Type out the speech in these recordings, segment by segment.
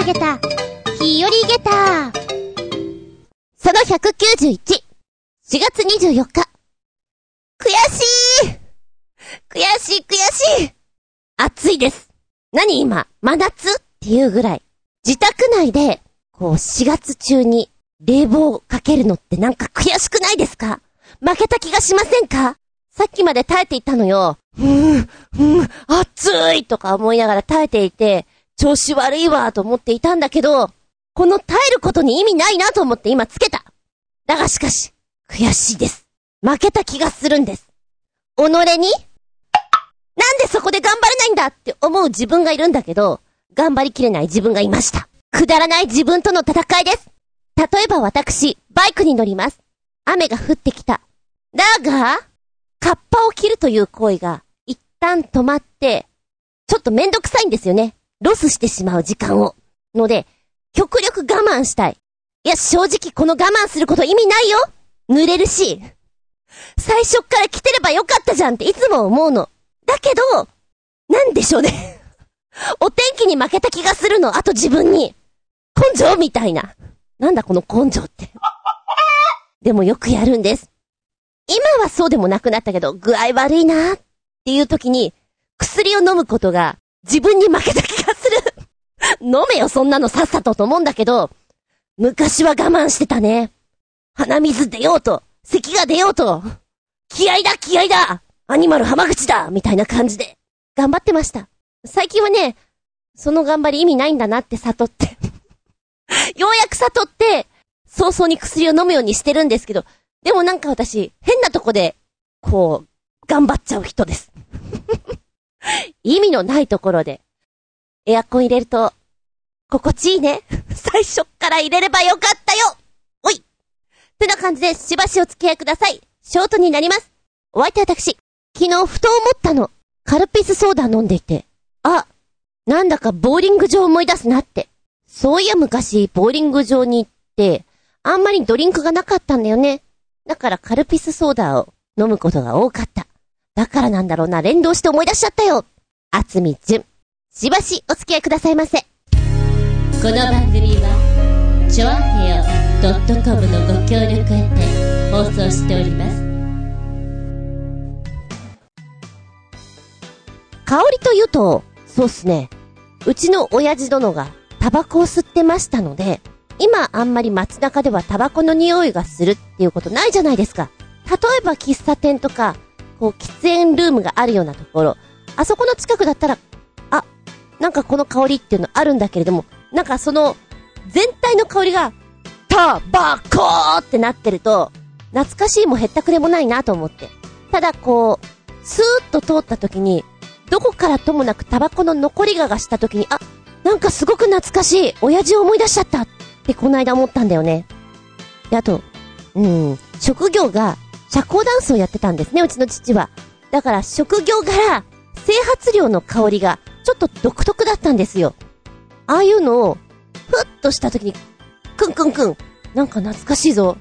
あげた、日和ゲタその191、4月24日。悔しい悔しい悔しい暑いです。何今、真夏？っていうぐらい。自宅内で、こう4月中に冷房をかけるのってなんか悔しくないですか？負けた気がしませんか？さっきまで耐えていたのよ。ふん、ふん、暑いとか思いながら耐えていて、調子悪いわと思っていたんだけど、この耐えることに意味ないなと思って今つけた。だがしかし、悔しいです。負けた気がするんです。己になんでそこで頑張れないんだって思う自分がいるんだけど、頑張りきれない自分がいました。くだらない自分との戦いです。例えば私、バイクに乗ります。雨が降ってきた。だが、カッパを切るという行為が一旦止まって、ちょっとめんどくさいんですよね。ロスしてしまう時間を。ので、極力我慢したい。いや、正直この我慢すること意味ないよ濡れるし。最初から来てればよかったじゃんっていつも思うの。だけど、なんでしょうね お天気に負けた気がするの。あと自分に。根性みたいな。なんだこの根性って。でもよくやるんです。今はそうでもなくなったけど、具合悪いなっていう時に、薬を飲むことが自分に負けた気が。飲めよ、そんなのさっさとと思うんだけど、昔は我慢してたね。鼻水出ようと、咳が出ようと、気合だ、気合だアニマル浜口だみたいな感じで、頑張ってました。最近はね、その頑張り意味ないんだなって悟って ようやく悟って、早々に薬を飲むようにしてるんですけど、でもなんか私、変なとこで、こう、頑張っちゃう人です。意味のないところで、エアコン入れると、心地いいね。最初から入れればよかったよおいってな感じで、しばしお付き合いください。ショートになります。お相手私、昨日ふと思ったの。カルピスソーダ飲んでいて。あ、なんだかボーリング場思い出すなって。そういや昔、ボーリング場に行って、あんまりドリンクがなかったんだよね。だからカルピスソーダを飲むことが多かった。だからなんだろうな、連動して思い出しちゃったよ。あつみじゅん。しばしお付き合いくださいませ。この番組は、ちょあへよ .com のご協力へて放送しております。香りというと、そうっすね。うちの親父殿がタバコを吸ってましたので、今あんまり街中ではタバコの匂いがするっていうことないじゃないですか。例えば喫茶店とか、こう喫煙ルームがあるようなところ、あそこの近くだったら、あ、なんかこの香りっていうのあるんだけれども、なんかその、全体の香りが、タバコってなってると、懐かしいもへったくれもないなと思って。ただこう、スーッと通った時に、どこからともなくタバコの残りががした時に、あ、なんかすごく懐かしい、親父を思い出しちゃったってこの間思ったんだよね。で、あと、うん、職業が社交ダンスをやってたんですね、うちの父は。だから職業柄、整髪料の香りがちょっと独特だったんですよ。ああいうのを、ふっとした時に、くんくんくん、なんか懐かしいぞ。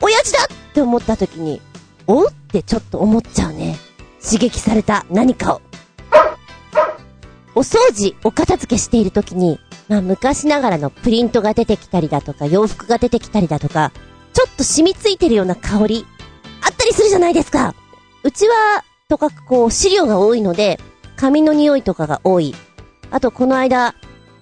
親父だって思った時に、おってちょっと思っちゃうね。刺激された何かを。お掃除、お片付けしている時に、まあ昔ながらのプリントが出てきたりだとか、洋服が出てきたりだとか、ちょっと染みついてるような香り、あったりするじゃないですか。うちは、とかくこう、資料が多いので、紙の匂いとかが多い。あと、この間、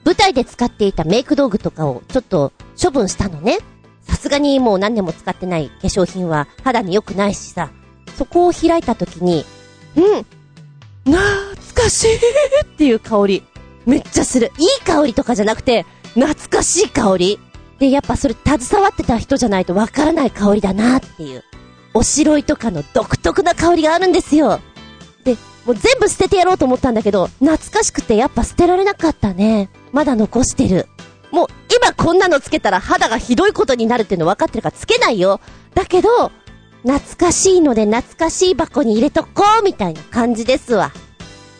舞台で使っていたメイク道具とかをちょっと処分したのね。さすがにもう何年も使ってない化粧品は肌に良くないしさ。そこを開いた時に、うん。懐かしいっていう香り。めっちゃする。いい香りとかじゃなくて、懐かしい香り。で、やっぱそれ携わってた人じゃないとわからない香りだなっていう。おしろいとかの独特な香りがあるんですよ。で、もう全部捨ててやろうと思ったんだけど、懐かしくてやっぱ捨てられなかったね。まだ残してる。もう今こんなのつけたら肌がひどいことになるっていうの分かってるからつけないよ。だけど、懐かしいので懐かしい箱に入れとこうみたいな感じですわ。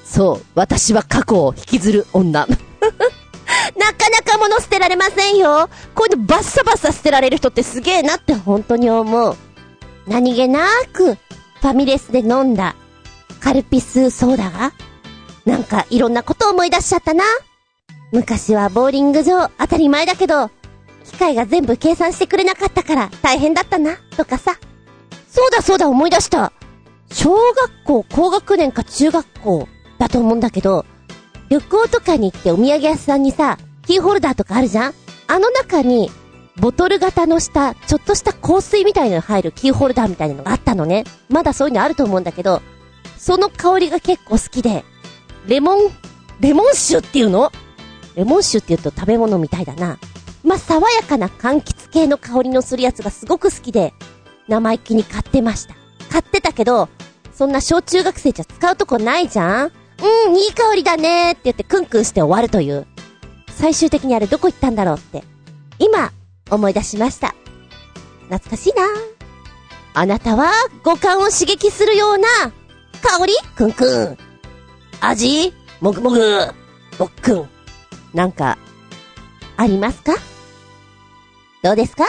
そう、私は過去を引きずる女。なかなか物捨てられませんよ。こういうのバッサバッサ捨てられる人ってすげえなって本当に思う。何気なく、ファミレスで飲んだ、カルピスソーダが、なんかいろんなこと思い出しちゃったな。昔はボーリング場当たり前だけど、機械が全部計算してくれなかったから大変だったな、とかさ。そうだそうだ思い出した。小学校高学年か中学校だと思うんだけど、旅行とかに行ってお土産屋さんにさ、キーホルダーとかあるじゃん？あの中に、ボトル型の下、ちょっとした香水みたいなの入るキーホルダーみたいなのがあったのね。まだそういうのあると思うんだけど、その香りが結構好きで、レモン、レモン酒っていうの？レモン酒って言うと食べ物みたいだな。まあ、爽やかな柑橘系の香りのするやつがすごく好きで、生意気に買ってました。買ってたけど、そんな小中学生じゃ使うとこないじゃんうん、いい香りだねって言ってクンクンして終わるという。最終的にあれどこ行ったんだろうって。今、思い出しました。懐かしいなあなたは五感を刺激するような香り？クンクン。味？もぐもぐ。ぼっくん。なんか、ありますか？どうですか？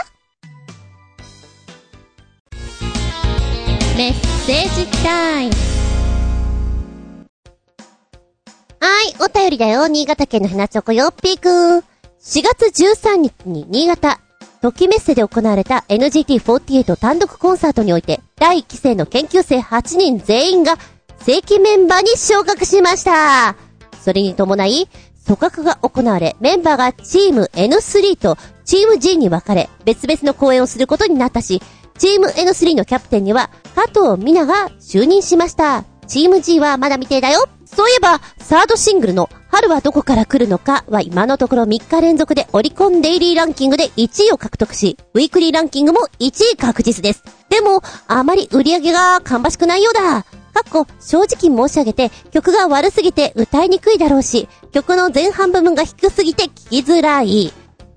メッセージタイム。はい、お便りだよ。新潟県のひなちょこよっぴーくん。4月13日に新潟、ときメッセで行われた NGT48 単独コンサートにおいて、第1期生の研究生8人全員が正規メンバーに昇格しました。それに伴い、組閣が行われ、メンバーがチーム N3 とチーム G に分かれ、別々の公演をすることになったし、チーム N3 のキャプテンには、加藤美奈が就任しました。チーム G はまだ未定だよ。そういえば、サードシングルの春はどこから来るのかは今のところ3日連続でオリコンデイリーランキングで1位を獲得し、ウィークリーランキングも1位確実です。でも、あまり売り上げが芳しくないようだ。っこ、正直申し上げて、曲が悪すぎて歌いにくいだろうし、曲の前半部分が低すぎて聞きづらい。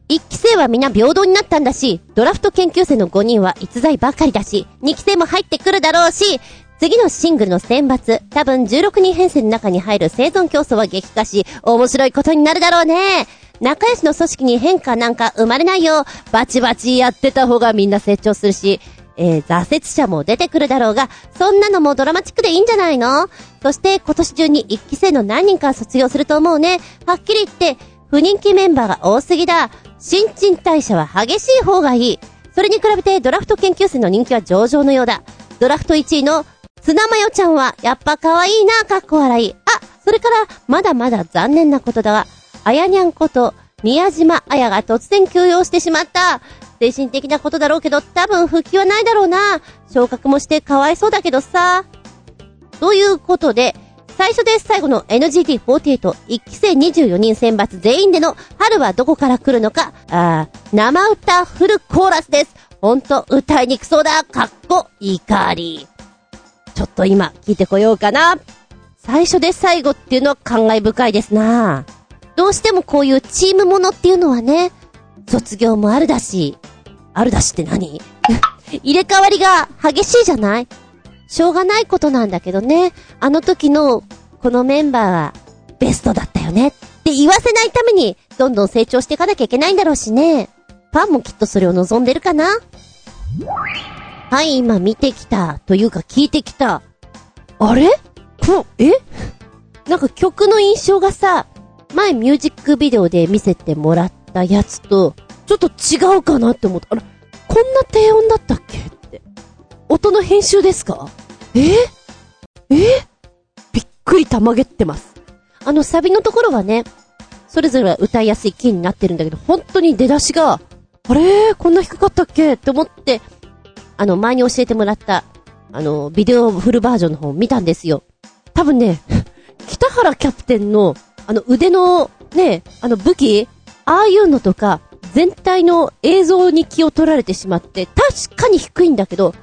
一期生は皆平等になったんだし、ドラフト研究生の5人は逸材ばかりだし、2期生も入ってくるだろうし、次のシングルの選抜、多分16人編成の中に入る生存競争は激化し、面白いことになるだろうね。仲良しの組織に変化なんか生まれないよ。バチバチやってた方がみんな成長するし、えー、挫折者も出てくるだろうが、そんなのもドラマチックでいいんじゃないの？そして今年中に一期生の何人か卒業すると思うね。はっきり言って、不人気メンバーが多すぎだ。新陳代謝は激しい方がいい。それに比べてドラフト研究生の人気は上々のようだ。ドラフト1位のツナマヨちゃんはやっぱ可愛いな、かっこ笑い。あ、それからまだまだ残念なことだが、あやにゃんこと宮島あやが突然休養してしまった。精神的なことだろうけど、多分復帰はないだろうな。昇格もしてかわいそうだけどさ。ということで、最初です最後の NGT48 一期生24人選抜全員での春はどこから来るのか、あ生歌フルコーラスです。ほんと歌いにくそうだ。かっこ怒り。ちょっと今聞いてこようかな。最初で最後っていうのは感慨深いですな。どうしてもこういうチームものっていうのはね、卒業もあるだし、あるだしって何？入れ替わりが激しいじゃない？しょうがないことなんだけどね、あの時のこのメンバーはベストだったよねって言わせないためにどんどん成長していかなきゃいけないんだろうしね。ファンもきっとそれを望んでるかなはい、今見てきた。というか聞いてきた。あれ？こ、え？なんか曲の印象がさ、前ミュージックビデオで見せてもらったやつと、ちょっと違うかなって思った。あら、こんな低音だったっけって。音の編集ですか？え？え？びっくりたまげってます。あのサビのところはね、それぞれ歌いやすいキーになってるんだけど、本当に出だしが、あれ？こんな低かったっけって思って、あの、前に教えてもらった、あの、ビデオフルバージョンの方を見たんですよ。多分ね、北原キャプテンの、あの腕の、ね、あの武器？ああいうのとか、全体の映像に気を取られてしまって、確かに低いんだけど、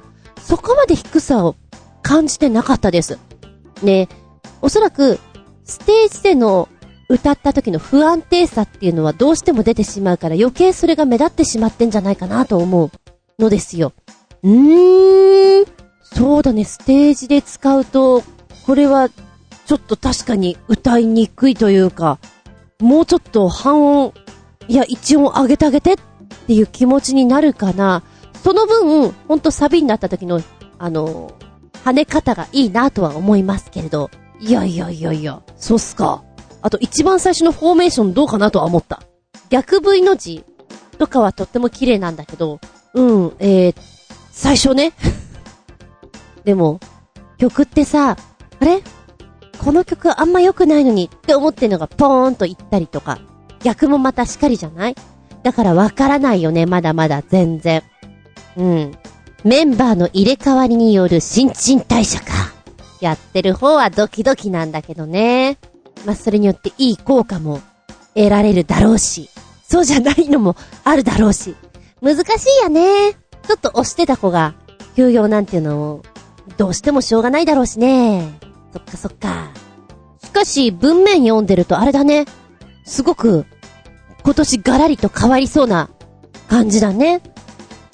そこまで低さを感じてなかったです。ね、おそらく、ステージでの歌った時の不安定さっていうのはどうしても出てしまうから余計それが目立ってしまってんじゃないかなと思うのですよ。うーん。そうだね、ステージで使うと、これは、ちょっと確かに歌いにくいというか、もうちょっと半音、いや、一音上げてあげてっていう気持ちになるかな。その分、ほんとサビになった時の、あの、跳ね方がいいなとは思いますけれど。いやいやいやいや、そうっすか。あと一番最初のフォーメーションどうかなとは思った。逆 V の字とかはとっても綺麗なんだけど、うん、えー、最初ね。でも、曲ってさ、あれ？この曲あんま良くないのにって思ってんのがポーンと言ったりとか、逆もまたしかりじゃない？だからわからないよね、まだまだ全然。うん。メンバーの入れ替わりによる新陳代謝か。やってる方はドキドキなんだけどね。まあ、それによっていい効果も得られるだろうし、そうじゃないのもあるだろうし。難しいやね。ちょっと押してた子が、休養なんていうのを、どうしてもしょうがないだろうしね。そっかそっか。しかし、文面読んでるとあれだね。すごく、今年ガラリと変わりそうな感じだね。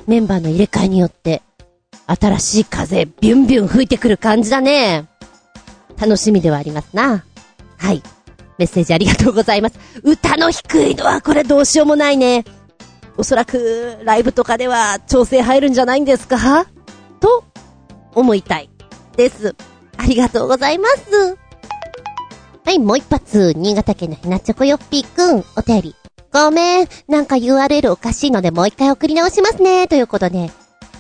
メンバーの入れ替えによって、新しい風、ビュンビュン吹いてくる感じだね。楽しみではありますな。はい。メッセージありがとうございます。歌の低いのはこれどうしようもないね。おそらく、ライブとかでは調整入るんじゃないんですか？と、思いたい。です。ありがとうございます。はい、もう一発、新潟県のひなちょこよっぴーくん、お便り。ごめん、なんか URL おかしいのでもう一回送り直しますね、ということで、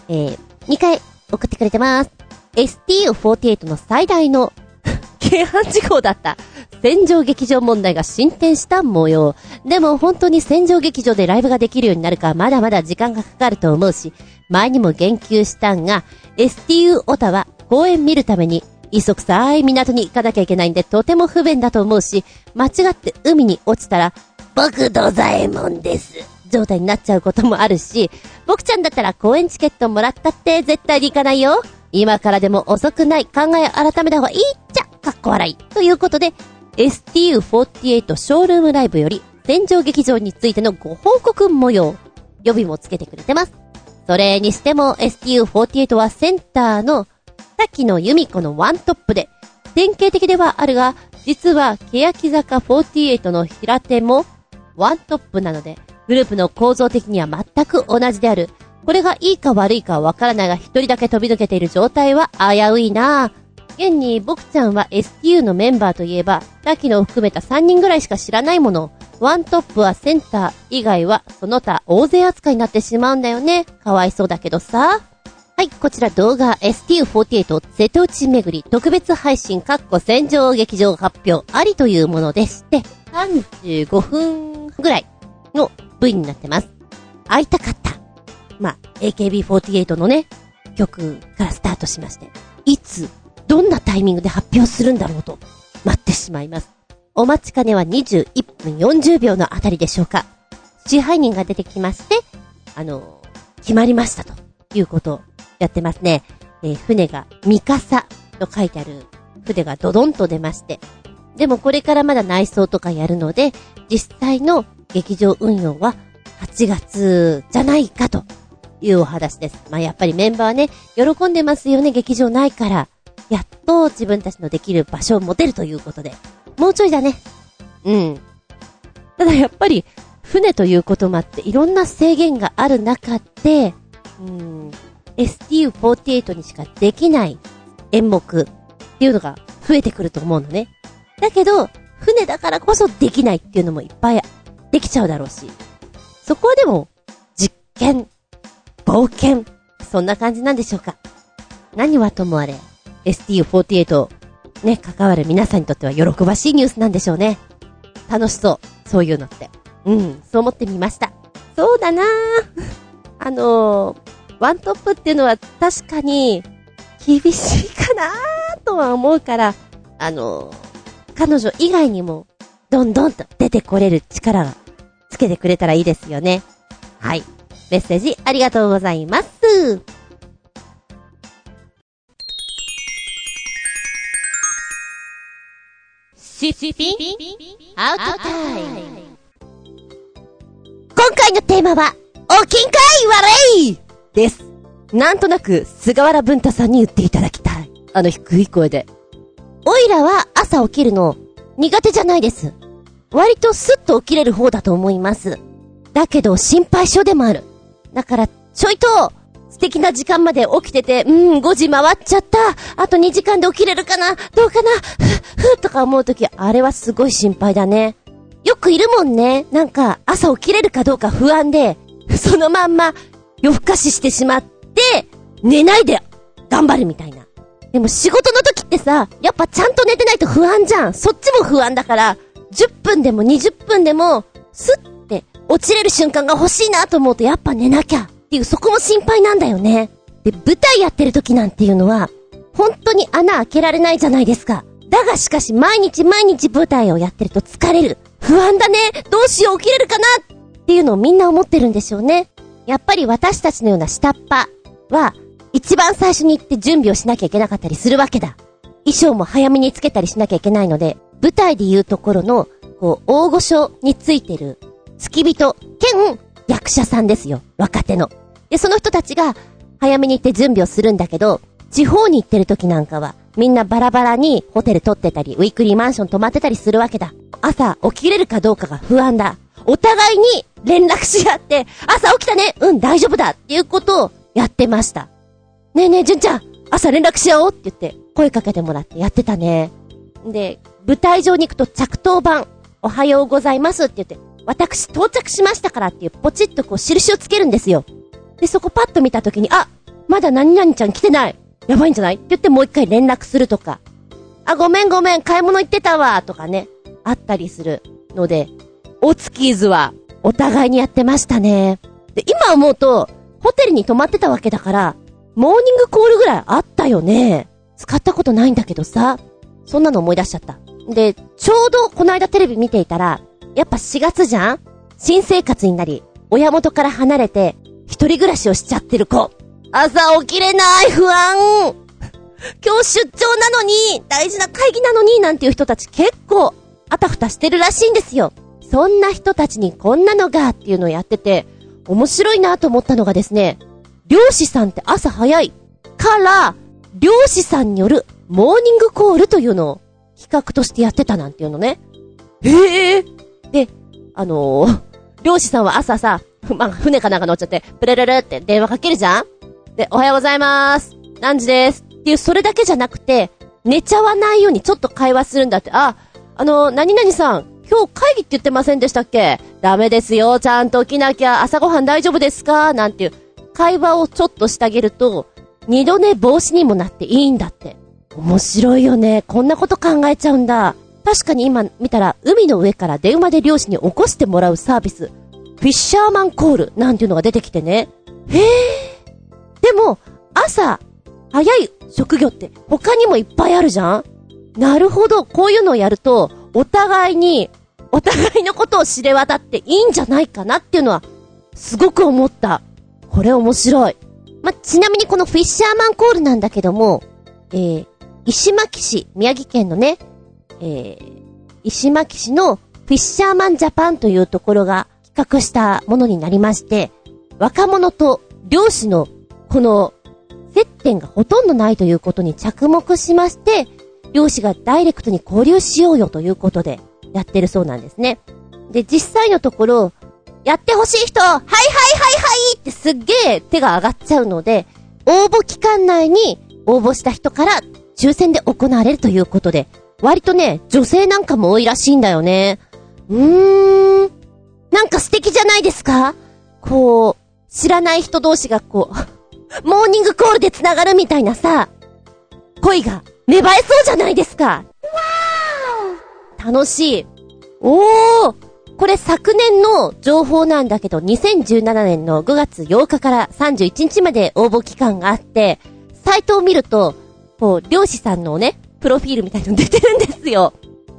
えー、2回送ってくれてます。STU48 の最大の 軽犯事項だった。戦場劇場問題が進展した模様。でも本当に戦場劇場でライブができるようになるかまだまだ時間がかかると思うし、前にも言及したんが、STU オタは公演見るために、急くさーい港に行かなきゃいけないんでとても不便だと思うし、間違って海に落ちたら、僕ドザエモンです。状態になっちゃうこともあるし、僕ちゃんだったら公演チケットもらったって絶対に行かないよ。今からでも遅くない。考え改めた方がいいっちゃ。かっこ笑い。ということで、STU48 ショールームライブより、戦場劇場についてのご報告模様、予備もつけてくれてます。それにしても STU48 はセンターの滝野由美子のワントップで、典型的ではあるが、実は欅坂48の平手もワントップなので、グループの構造的には全く同じである。これがいいか悪いかわからないが一人だけ飛び抜けている状態は危ういな現に僕ちゃんは STU のメンバーといえば、滝野を含めた3人ぐらいしか知らないもの。ワントップはセンター以外はその他大勢扱いになってしまうんだよね。かわいそうだけどさ。はい、こちら動画 STU48 瀬戸内巡り特別配信かっこ戦場劇場発表ありというものでして、35分ぐらいの V になってます。会いたかった。まあ、AKB48 のね、曲からスタートしまして、いつどんなタイミングで発表するんだろうと、待ってしまいます。お待ちかねは21分40秒のあたりでしょうか。支配人が出てきまして、あの、決まりましたということをやってますね。えー、船がミカサと書いてある船がドドンと出まして。でもこれからまだ内装とかやるので、実際の劇場運用は8月じゃないかというお話です。まあ、やっぱりメンバーね、喜んでますよね、劇場ないから。やっと自分たちのできる場所を持てるということで。もうちょいだね。うん。ただやっぱり、船ということもあっていろんな制限がある中で、うん、STU48 にしかできない演目っていうのが増えてくると思うのね。だけど、船だからこそできないっていうのもいっぱいできちゃうだろうし。そこはでも、実験、冒険、そんな感じなんでしょうか。何はともあれ、STU48 ね、関わる皆さんにとっては喜ばしいニュースなんでしょうね。楽しそう。そういうのって。うん、そう思ってみました。そうだな あのー、ワントップっていうのは確かに厳しいかなとは思うから、あのー、彼女以外にも、どんどんと出てこれる力がつけてくれたらいいですよね。はい。メッセージありがとうございます。シッピンアウトタイム今回のテーマは、おきんかい悪いです。なんとなく、菅原文太さんに言っていただきたい。あの低い声で。おいらは朝起きるの苦手じゃないです。割とスッと起きれる方だと思います。だけど心配性でもある。だから、ちょいと、素敵な時間まで起きてて、うん、5時回っちゃった。あと2時間で起きれるかなどうかなふ、ふ、とか思うとき、あれはすごい心配だね。よくいるもんね。なんか、朝起きれるかどうか不安で、そのまんま夜更かししてしまって、寝ないで頑張るみたいな。でも仕事の時ってさ、やっぱちゃんと寝てないと不安じゃん。そっちも不安だから、10分でも20分でも、スッて落ちれる瞬間が欲しいなと思うとやっぱ寝なきゃっていうそこも心配なんだよね。で、舞台やってる時なんていうのは、本当に穴開けられないじゃないですか。だがしかし毎日毎日舞台をやってると疲れる。不安だね。どうしよう起きれるかなっていうのをみんな思ってるんでしょうね。やっぱり私たちのような下っ端は、一番最初に行って準備をしなきゃいけなかったりするわけだ。衣装も早めにつけたりしなきゃいけないので、舞台で言うところの、こう、大御所についてる、付き人、兼、役者さんですよ。若手の。で、その人たちが、早めに行って準備をするんだけど、地方に行ってる時なんかは、みんなバラバラにホテル取ってたり、ウィークリーマンション泊まってたりするわけだ。朝起きれるかどうかが不安だ。お互いに連絡し合って、朝起きたねうん大丈夫だっていうことをやってました。ねえねえ、純ちゃん朝連絡し合おうって言って声かけてもらってやってたね。で、舞台上に行くと着答版、おはようございますって言って、私到着しましたからっていうポチッとこう印をつけるんですよ。で、そこパッと見た時に、あまだ何々ちゃん来てないやばいんじゃない？って言ってもう一回連絡するとか。あ、ごめんごめん、買い物行ってたわとかね。あったりするので、おツキーズはお互いにやってましたね。で、今思うと、ホテルに泊まってたわけだから、モーニングコールぐらいあったよね。使ったことないんだけどさ、そんなの思い出しちゃった。で、ちょうどこの間テレビ見ていたら、やっぱ4月じゃん？新生活になり、親元から離れて、一人暮らしをしちゃってる子。朝起きれない不安 今日出張なのに、大事な会議なのに、なんていう人たち結構、あたふたしてるらしいんですよ。そんな人たちにこんなのがっていうのをやってて、面白いなと思ったのがですね、漁師さんって朝早いから、漁師さんによるモーニングコールというのを企画としてやってたなんていうのね。へえで、あのー、漁師さんは朝さ、まあ、船かなんか乗っちゃって、プレレレって電話かけるじゃん？で、おはようございます。何時です？っていう、それだけじゃなくて、寝ちゃわないようにちょっと会話するんだって。あ、あの、何々さん、今日会議って言ってませんでしたっけ？ダメですよ、ちゃんと起きなきゃ、朝ごはん大丈夫ですか？なんていう会話をちょっとしてあげると、二度寝防止にもなっていいんだって。面白いよね。こんなこと考えちゃうんだ。確かに今見たら、海の上から電話で漁師に起こしてもらうサービス、フィッシャーマンコールなんていうのが出てきてね。へえ。でも、朝、早い職業って他にもいっぱいあるじゃんなるほど、こういうのをやると、お互いに、お互いのことを知れ渡っていいんじゃないかなっていうのは、すごく思った。これ面白い。ま、ちなみにこのフィッシャーマンコールなんだけども、えー、石巻市、宮城県のね、えー、石巻市のフィッシャーマンジャパンというところが企画したものになりまして、若者と漁師のこの接点がほとんどないということに着目しまして、漁師がダイレクトに交流しようよということでやってるそうなんですね。で、実際のところ、やってほしい人、はいはいはいはいってすっげえ手が上がっちゃうので、応募期間内に応募した人から抽選で行われるということで、割とね、女性なんかも多いらしいんだよね。うーん。なんか素敵じゃないですか？こう、知らない人同士がこう、モーニングコールで繋がるみたいなさ、恋が芽生えそうじゃないですか。楽しい。おーこれ昨年の情報なんだけど、2017年の5月8日から31日まで応募期間があって、サイトを見ると、こう、漁師さんのね、プロフィールみたいなの出てるんですよ。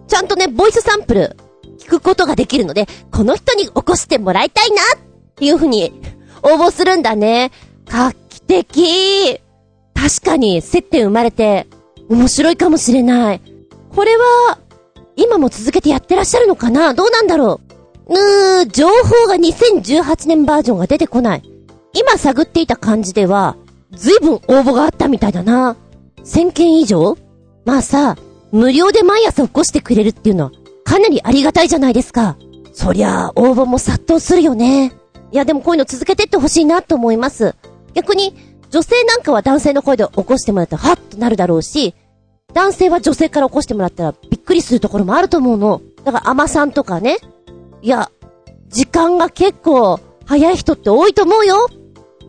ちゃんとね、ボイスサンプル、聞くことができるので、この人に起こしてもらいたいなっていう風に、応募するんだね。画期的確かに、接点生まれて、面白いかもしれない。これは、今も続けてやってらっしゃるのかな？どうなんだろう？ううー、情報が2018年バージョンが出てこない。今探っていた感じでは、随分応募があったみたいだな。1000件以上？まあさ、無料で毎朝起こしてくれるっていうのは、かなりありがたいじゃないですか。そりゃ、応募も殺到するよね。いやでもこういうの続けてってほしいなと思います。逆に、女性なんかは男性の声で起こしてもらったら、はっとなるだろうし、男性は女性から起こしてもらったらびっくりするところもあると思うの。だから、甘さんとかね。いや、時間が結構早い人って多いと思うよ。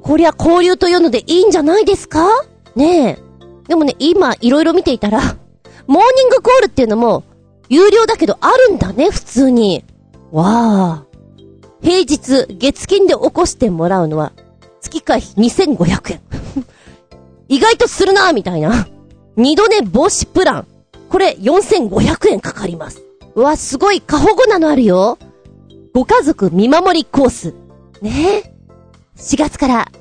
こりゃ交流というのでいいんじゃないですか？ねえ。でもね、今いろいろ見ていたら、モーニングコールっていうのも、有料だけどあるんだね、普通に。わあ。平日、月金で起こしてもらうのは、月会費2500円。意外とするなみたいな。二度寝防止プラン。これ4500円かかります。うわ、すごい過保護なのあるよ。ご家族見守りコース。ねえ。4月から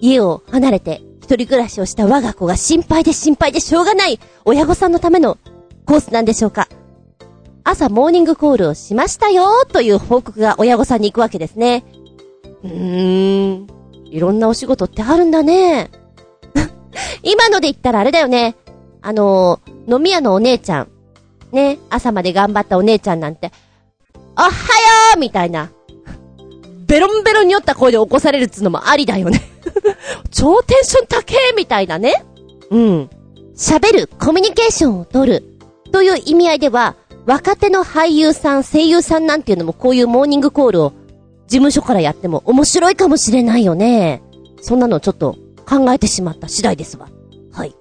家を離れて一人暮らしをした我が子が心配で心配でしょうがない親御さんのためのコースなんでしょうか。朝モーニングコールをしましたよという報告が親御さんに行くわけですね。うーん。いろんなお仕事ってあるんだね。今ので言ったらあれだよね。あのー、飲み屋のお姉ちゃん。ね、朝まで頑張ったお姉ちゃんなんて、おはようみたいな。ベロンベロンに酔った声で起こされるっつうのもありだよね 超テンション高えみたいなね。うん。喋る、コミュニケーションを取る。という意味合いでは、若手の俳優さん、声優さんなんていうのもこういうモーニングコールを事務所からやっても面白いかもしれないよね。そんなのちょっと考えてしまった次第ですわ。はい。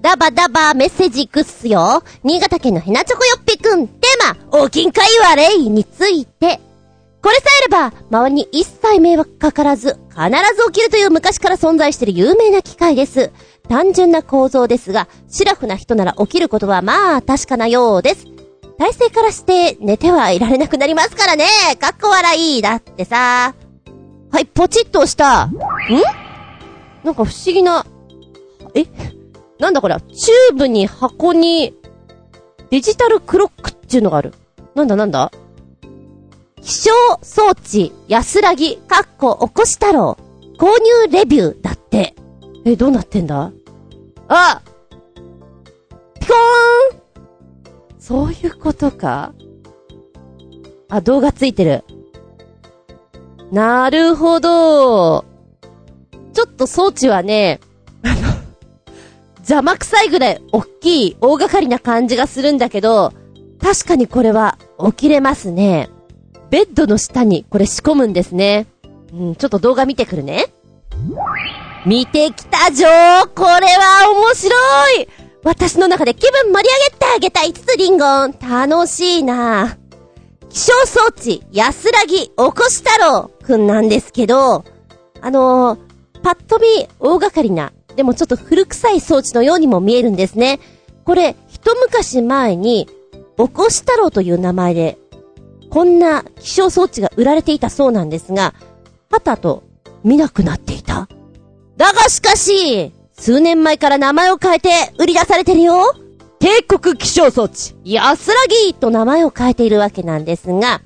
ダバダバメッセージいくっすよ。新潟県のヘナチョコヨッピくん、テーマ、お金かいわれいについて。これさえあれば、周りに一切迷惑かからず、必ず起きるという昔から存在している有名な機械です。単純な構造ですが、シラフな人なら起きることはまあ確かなようです。体勢からして寝てはいられなくなりますからね。かっこ笑い。だってさ。はい、ポチッと押した。ん？なんか不思議な、え？なんだこれチューブに箱に、デジタルクロックっていうのがある。なんだなんだ？気象装置安らぎ、かっこおこし太郎、購入レビューだって。え、どうなってんだ？あピコーンそういうことか？あ、動画ついてる。なるほど。ちょっと装置はね、邪魔くさいぐらい大きい、大掛かりな感じがするんだけど、確かにこれは起きれますね。ベッドの下にこれ仕込むんですね。うん、ちょっと動画見てくるね。見てきたじょーこれは面白い私の中で気分盛り上げてあげた5つリンゴン楽しいな気象装置、安らぎ、おこし太郎くんなんですけど、あのー、パッと見大掛かりな、でもちょっと古臭い装置のようにも見えるんですね。これ、一昔前に、おこし太郎という名前でこんな気象装置が売られていたそうなんですが、はたと見なくなっていた。だがしかし、数年前から名前を変えて売り出されてるよ。帝国気象装置、安らぎと名前を変えているわけなんですが、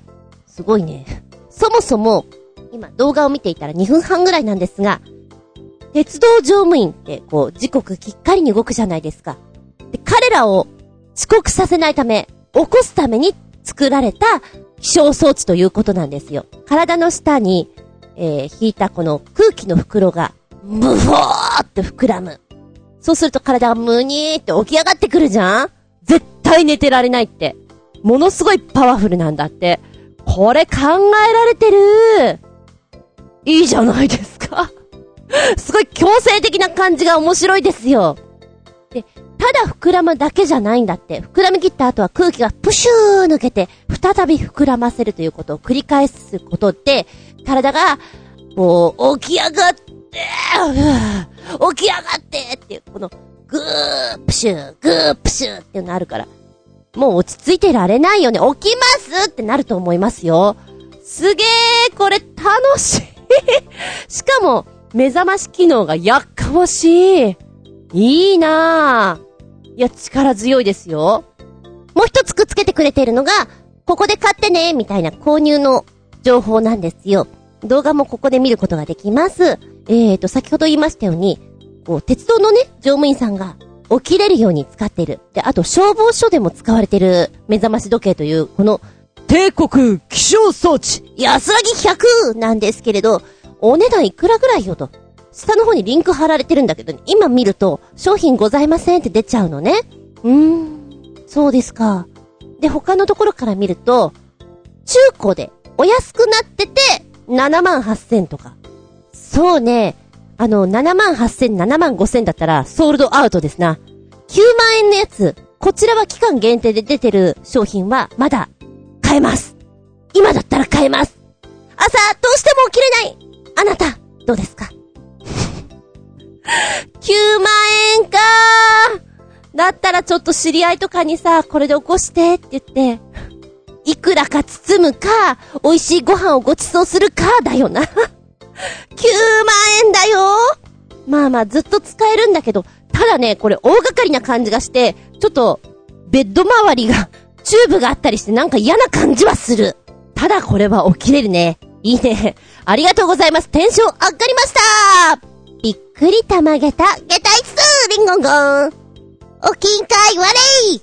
すごいね。そもそも、今動画を見ていたら2分半ぐらいなんですが、鉄道乗務員ってこう時刻きっかりに動くじゃないですか。で、彼らを遅刻させないため、起こすために作られた気象装置ということなんですよ。体の下に、えー、引いたこの空気の袋が、ブフォーって膨らむ。そうすると体がムニーって起き上がってくるじゃん絶対寝てられないって。ものすごいパワフルなんだって。これ考えられてる？いいじゃないですか。すごい強制的な感じが面白いですよ。で、ただ膨らむだけじゃないんだって。膨らみ切った後は空気がプシュー抜けて、再び膨らませるということを繰り返すことで、体が、もう、起き上がって、起き上がってっていう、この、ぐー、プシュー、ぐー、プシューっていうのあるから、もう落ち着いてられないよね。起きますってなると思いますよ。すげー、これ楽しいしかも、目覚まし機能がやっかましい。いいなぁ。いや、力強いですよ。もう一つくっつけてくれてるのが、ここで買ってね、みたいな購入の情報なんですよ。動画もここで見ることができます。えーと、先ほど言いましたように、こう、鉄道のね、乗務員さんが起きれるように使ってる。で、あと消防署でも使われてる目覚まし時計という、この、帝国気象装置安らぎ100なんですけれど、お値段いくらぐらいよと。下の方にリンク貼られてるんだけど、ね今見ると、商品ございませんって出ちゃうのね。うーん、そうですか。で、他のところから見ると、中古でお安くなってて、7万8000とか。そうね、あの、7万8000、7万5千だったら、ソールドアウトですな。9万円のやつ、こちらは期間限定で出てる商品は、まだ、買えます。今だったら買えます。朝、どうしても起きれないあなた、どうですか ?9 万円かだったらちょっと知り合いとかにさ、これで起こしてって言って、いくらか包むか、美味しいご飯をご馳走するか、だよな。9万円だよまあまあずっと使えるんだけど、ただね、これ大掛かりな感じがして、ちょっと、ベッド周りが、チューブがあったりしてなんか嫌な感じはする。ただこれは起きれるね。いいね。ありがとうございます。テンション上がりましたびっくりたまげた、げたいっすリンゴンゴン。おきんかいわれい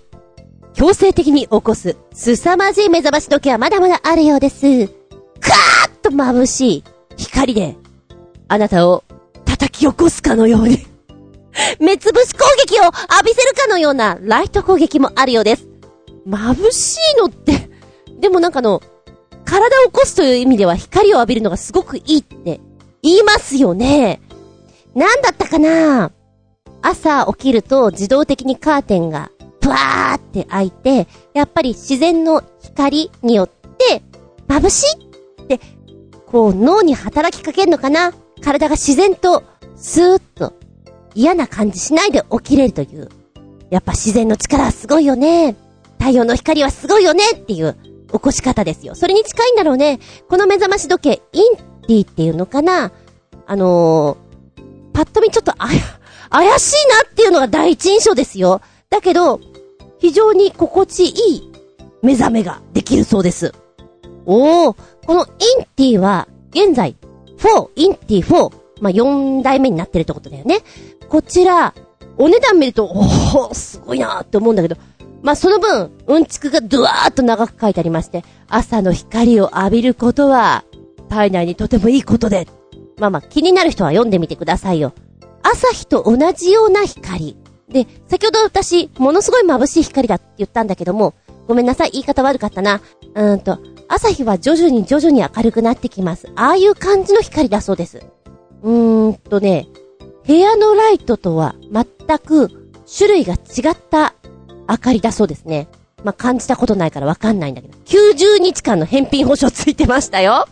強制的に起こす、凄まじい目覚まし時計はまだまだあるようです。カーッと眩しい光で、あなたを叩き起こすかのように目つぶし攻撃を浴びせるかのようなライト攻撃もあるようです。眩しいのってでもなんかの、体を起こすという意味では光を浴びるのがすごくいいって言いますよね。なんだったかな？朝起きると自動的にカーテンがブワーって開いて、やっぱり自然の光によって、眩しいって、こう脳に働きかけるのかな？体が自然と、スーッと嫌な感じしないで起きれるという。やっぱ自然の力はすごいよね。太陽の光はすごいよねっていう起こし方ですよ。それに近いんだろうね。この目覚まし時計、インティっていうのかなあのー、パッと見ちょっとあや、怪しいなっていうのが第一印象ですよ。だけど、非常に心地いい目覚めができるそうです。おー、このインティは、現在、4、インティ4、まあ、4代目になってるってことだよね。こちら、お値段見ると、おー、すごいなーって思うんだけど、まあ、その分、うんちくがドワーっと長く書いてありまして、朝の光を浴びることは、体内にとてもいいことで。まあまあ、気になる人は読んでみてくださいよ。朝日と同じような光。で、先ほど私、ものすごい眩しい光だって言ったんだけども、ごめんなさい、言い方悪かったな。うーんと、朝日は徐々に徐々に明るくなってきます。ああいう感じの光だそうです。うーんとね、部屋のライトとは全く種類が違った明かりだそうですね。まあ、感じたことないからわかんないんだけど。90日間の返品保証ついてましたよ。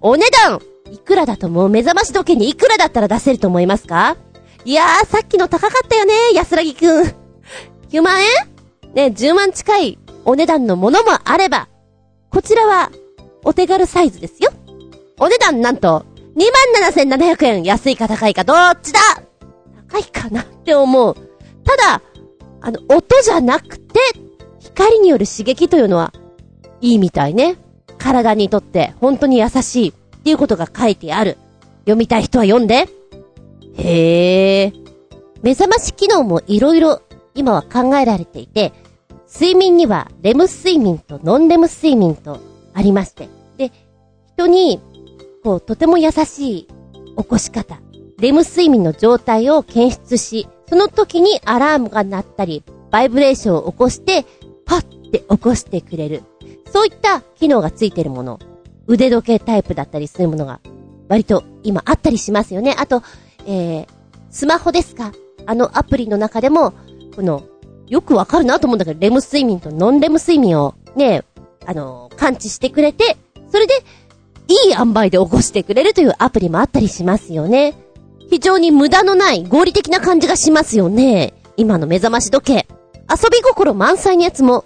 お値段いくらだと思う目覚まし時計にいくらだったら出せると思いますか？いやー、さっきの高かったよね、安らぎくん。9万円？ね、10万近いお値段のものもあれば、こちらは、お手軽サイズですよ。お値段なんと、27,700円。安いか高いかどっちだ？高いかなって思う。ただ、あの、音じゃなくて、光による刺激というのは、いいみたいね。体にとって本当に優しいっていうことが書いてある。読みたい人は読んで。へえ。目覚まし機能もいろいろ今は考えられていて、睡眠にはレム睡眠とノンレム睡眠とありまして。で、人に、こう、とても優しい起こし方。レム睡眠の状態を検出し、その時にアラームが鳴ったり、バイブレーションを起こして、パッて起こしてくれる。そういった機能がついてるもの。腕時計タイプだったりするものが、割と今あったりしますよね。あと、えー、スマホですか？あのアプリの中でも、この、よくわかるなと思うんだけど、レム睡眠とノンレム睡眠をね、あの、感知してくれて、それで、いい塩梅で起こしてくれるというアプリもあったりしますよね。非常に無駄のない合理的な感じがしますよね。今の目覚まし時計。遊び心満載のやつも、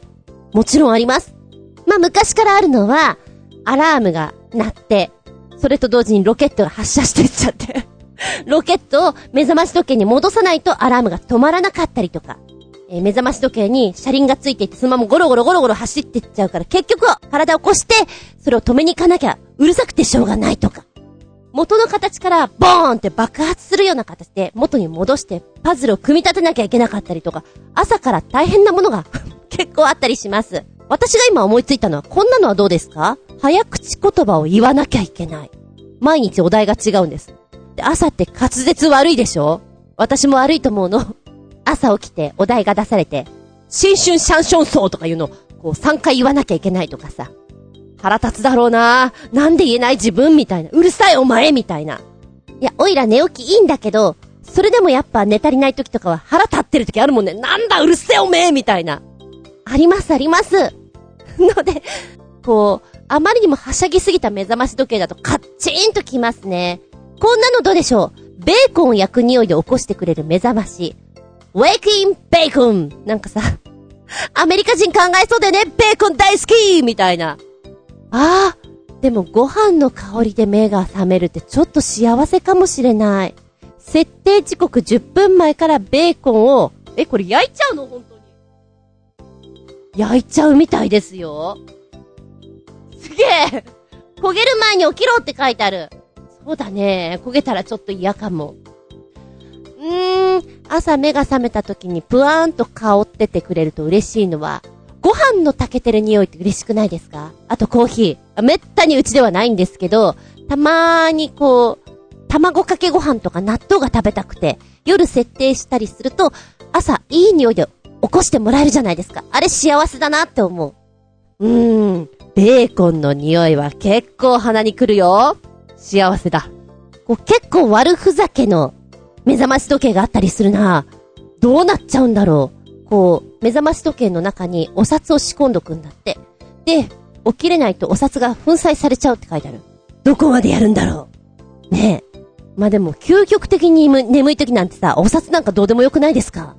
もちろんあります。まあ、昔からあるのは、アラームが鳴って、それと同時にロケットが発射してっちゃって ロケットを目覚まし時計に戻さないとアラームが止まらなかったりとか、えー、目覚まし時計に車輪がついていて、そのままゴロゴロゴロゴロ走ってっちゃうから、結局は体を起こして、それを止めに行かなきゃ、うるさくてしょうがないとか。元の形からボーンって爆発するような形で元に戻してパズルを組み立てなきゃいけなかったりとか、朝から大変なものが 結構あったりします。私が今思いついたのはこんなのはどうですか？早口言葉を言わなきゃいけない。毎日お題が違うんです。って朝って滑舌悪いでしょ？私も悪いと思うの。朝起きてお題が出されて、新春シャンションソーとかいうのを、こう3回言わなきゃいけないとかさ。腹立つだろうななんで言えない自分みたいな。うるさいお前みたいな。いや、おいら寝起きいいんだけど、それでもやっぱ寝足りない時とかは腹立ってる時あるもんね。なんだうるせえおめえみたいな。ありますあります。ので、こう、あまりにもはしゃぎすぎた目覚まし時計だとカッチーンときますね。こんなのどうでしょうベーコンを焼く匂いで起こしてくれる目覚まし。Wake in Bacon! なんかさ、アメリカ人考えそうでね、ベーコン大好きみたいな。ああ、でもご飯の香りで目が覚めるってちょっと幸せかもしれない。設定時刻10分前からベーコンを、え、これ焼いちゃうの？本当に。焼いちゃうみたいですよ。すげえ焦げる前に起きろって書いてある。そうだね。焦げたらちょっと嫌かも。うーん、朝目が覚めた時にぷわーんと香っててくれると嬉しいのは、ご飯の炊けてる匂いって嬉しくないですか？あとコーヒー。めったにうちではないんですけど、たまーにこう、卵かけご飯とか納豆が食べたくて、夜設定したりすると、朝いい匂いで起こしてもらえるじゃないですか。あれ幸せだなって思う。うーん、ベーコンの匂いは結構鼻に来るよ。幸せだ。こう結構悪ふざけの目覚まし時計があったりするな。どうなっちゃうんだろう。こう、目覚まし時計の中にお札を仕込んどくんだって。で、起きれないとお札が粉砕されちゃうって書いてある。どこまでやるんだろう。ねえ。まあ、でも、究極的に眠い時なんてさ、お札なんかどうでもよくないですか？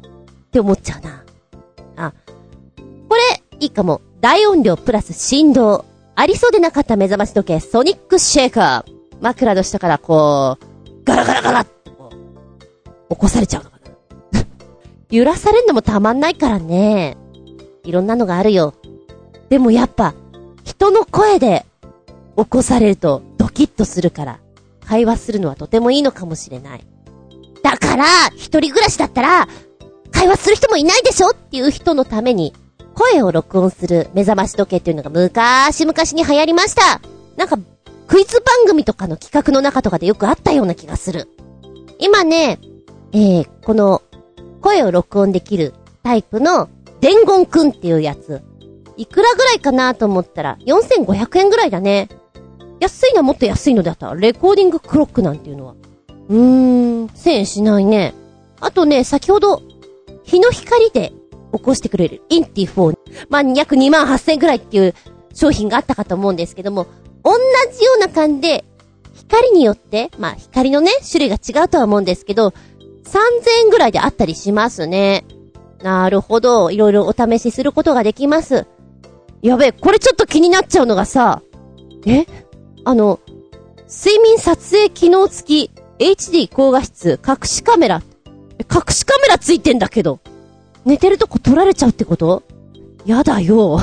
って思っちゃうな。あ、これ、いいかも。大音量プラス振動。ありそうでなかった目覚まし時計、ソニックシェーカー。枕の下からこう、ガラガラガラってこう、起こされちゃうのか。揺らされんのもたまんないからね。いろんなのがあるよ。でもやっぱ、人の声で起こされるとドキッとするから、会話するのはとてもいいのかもしれない。だから、一人暮らしだったら、会話する人もいないでしょっていう人のために、声を録音する目覚まし時計っていうのが昔々に流行りました。なんか、クイズ番組とかの企画の中とかでよくあったような気がする。今ね、えー、この、声を録音できるタイプの、伝言くんっていうやつ。いくらぐらいかなと思ったら、4500円ぐらいだね。安いのはもっと安いのだった、レコーディングクロックなんていうのは。うーん、1000円しないね。あとね、先ほど、日の光で起こしてくれるインティ4。まあ、約2万8000円ぐらいっていう商品があったかと思うんですけども、同じような感じで、光によって、まあ、光のね、種類が違うとは思うんですけど、3000円ぐらいであったりしますね。なるほど。いろいろお試しすることができます。やべえ、これちょっと気になっちゃうのがさ、え？あの、睡眠撮影機能付き HD 高画質隠しカメラ。隠しカメラついてんだけど。寝てるとこ撮られちゃうってこと？やだよ。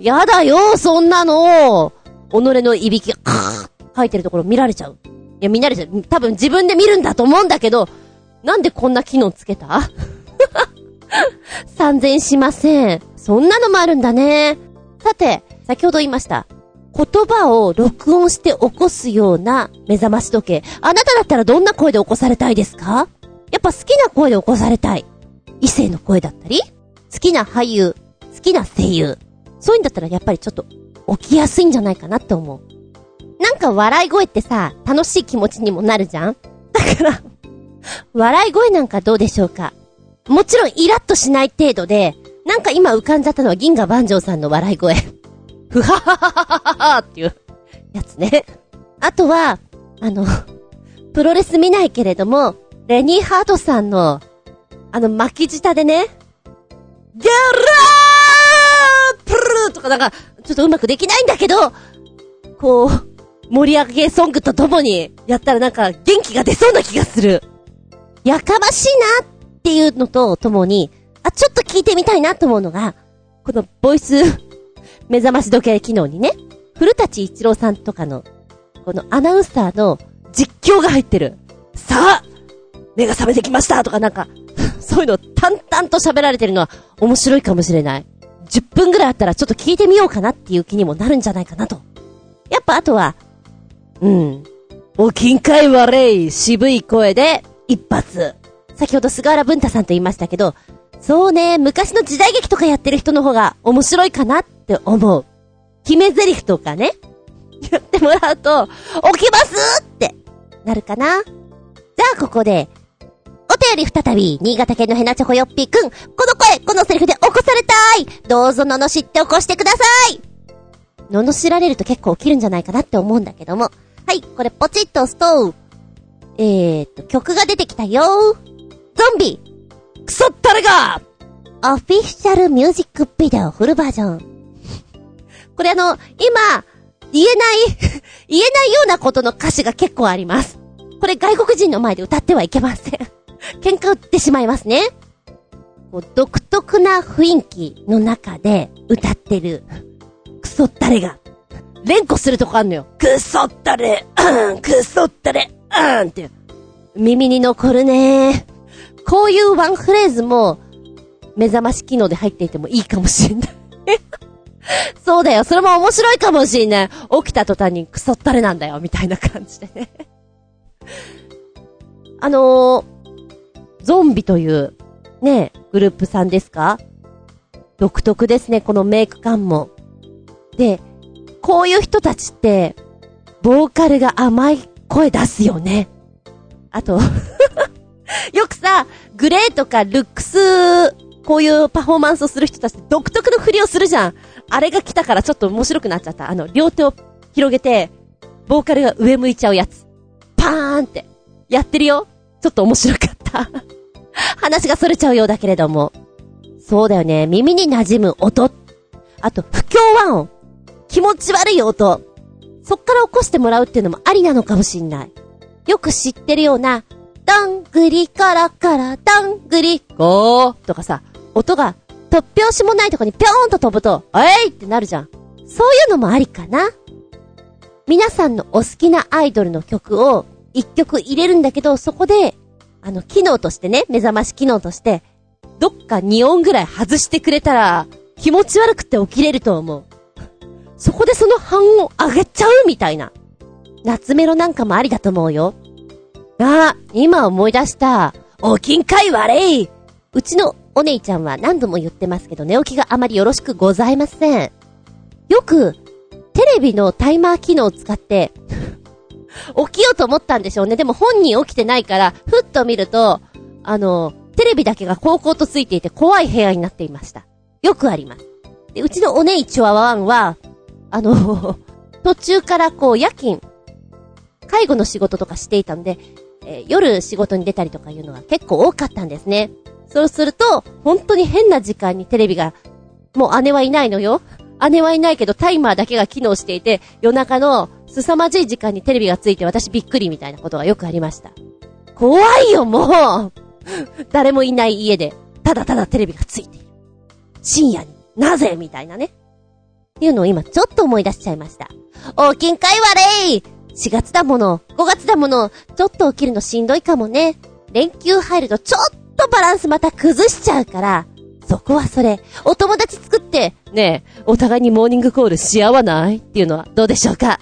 やだよ、そんなの。己のいびきが、カー吐いてるところ見られちゃう。いや、見られちゃう。多分自分で見るんだと思うんだけど、なんでこんな機能つけた ?3000 しません。そんなのもあるんだね。さて、先ほど言いました。言葉を録音して起こすような目覚まし時計。あなただったらどんな声で起こされたいですか？やっぱ好きな声で起こされたい。異性の声だったり？好きな俳優、好きな声優。そういうんだったらやっぱりちょっと起きやすいんじゃないかなって思う。なんか笑い声ってさ、楽しい気持ちにもなるじゃん？だから笑い声なんかどうでしょうか？もちろんイラッとしない程度で、なんか今浮かんじゃったのは銀河万丈さんの笑い声。ふはははははっていうやつね。あとは、あの、プロレス見ないけれども、レニーハートさんの、あの巻き舌でね、ギャラープルーとかなんか、ちょっとうまくできないんだけど、こう、盛り上げソングとともにやったらなんか元気が出そうな気がする。やかましいなっていうのとともに、あ、ちょっと聞いてみたいなと思うのが、このボイス 目覚まし時計機能にね、古舘一郎さんとかの、このアナウンサーの実況が入ってる。さあ目が覚めてきましたとかなんか、そういうの淡々と喋られてるのは面白いかもしれない。10分ぐらいあったらちょっと聞いてみようかなっていう気にもなるんじゃないかなと。やっぱあとは、うん。おきんかい悪い渋い声で一発。先ほど菅原文太さんと言いましたけど、そうね、昔の時代劇とかやってる人の方が面白いかなって思う。決め台詞とかね、やってもらうと、起きますってなるかな。じゃあここで、お便り再び、新潟県のヘナチョコヨッピーくん、この声、このセリフで起こされたいどうぞ罵って起こしてください罵られると結構起きるんじゃないかなって思うんだけども。はい、これポチッと押すと、えーっと、曲が出てきたよゾンビクソったれがオフィシャルミュージックビデオフルバージョン。これあの、今、言えない 言えないようなことの歌詞が結構あります。これ外国人の前で歌ってはいけません喧嘩売ってしまいますね。こう独特な雰囲気の中で歌ってる、クソったれが、連呼するとこあんのよ。クソったれ、うん、クソったれ、うんって。耳に残るねこういうワンフレーズも、目覚まし機能で入っていてもいいかもしれない そうだよ、それも面白いかもしれない。起きた途端にクソったれなんだよ、みたいな感じでね あのー、ゾンビという、ね、グループさんですか？独特ですね、このメイク感も。で、こういう人たちって、ボーカルが甘い声出すよね。あと よくさ、グレーとかルックス、こういうパフォーマンスをする人たち独特の振りをするじゃん。あれが来たからちょっと面白くなっちゃった。あの、両手を広げて、ボーカルが上向いちゃうやつ。パーンって。やってるよ。ちょっと面白かった 話が逸れちゃうようだけれども。そうだよね。耳に馴染む音。あと、不協和音。気持ち悪い音。そっから起こしてもらうっていうのもありなのかもしんない。よく知ってるような、どんぐりからからどんぐりゴーとかさ、音が突拍子もないとこにぴょーんと飛ぶと、えいってなるじゃん。そういうのもありかな。皆さんのお好きなアイドルの曲を一曲入れるんだけど、そこで、あの、機能としてね、目覚まし機能として、どっか2音ぐらい外してくれたら、気持ち悪くて起きれると思う。そこでその半音上げちゃうみたいな。夏メロなんかもありだと思うよ。あ、今思い出した。おきんかい悪いうちのお姉ちゃんは何度も言ってますけど、寝起きがあまりよろしくございません。よく、テレビのタイマー機能を使って 起きようと思ったんでしょうね。でも本人起きてないから、ふっと見ると、あの、テレビだけが高校とついていて怖い部屋になっていました。よくあります。で、うちのお姉ちはワンは、あの 途中からこう夜勤、介護の仕事とかしていたんで、えー、夜仕事に出たりとかいうのが結構多かったんですね。そうすると、本当に変な時間にテレビが、もう姉はいないのよ。姉はいないけどタイマーだけが機能していて、夜中の凄まじい時間にテレビがついて私びっくりみたいなことがよくありました。怖いよ、もう 誰もいない家で、ただただテレビがついている。深夜に、なぜ？みたいなね。っていうのを今ちょっと思い出しちゃいました。大きんかい悪い !4 月だもの、5月だもの、ちょっと起きるのしんどいかもね。連休入るとちょっとバランスまた崩しちゃうから、そこはそれ、お友達作って、ねえ、お互いにモーニングコールし合わないっていうのはどうでしょうか？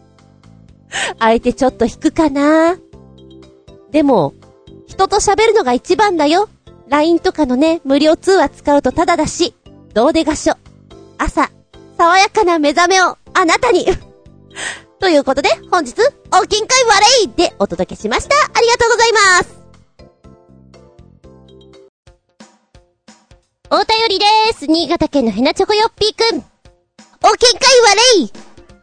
相手ちょっと引くかな？でも、人と喋るのが一番だよ。LINE とかのね、無料通話使うとタダだし、どうでがしょ。朝、爽やかな目覚めをあなたに ということで、本日、お金会悪いでお届けしました。ありがとうございます。お便りでーす。新潟県のヘナチョコヨッピーくん。お見解悪い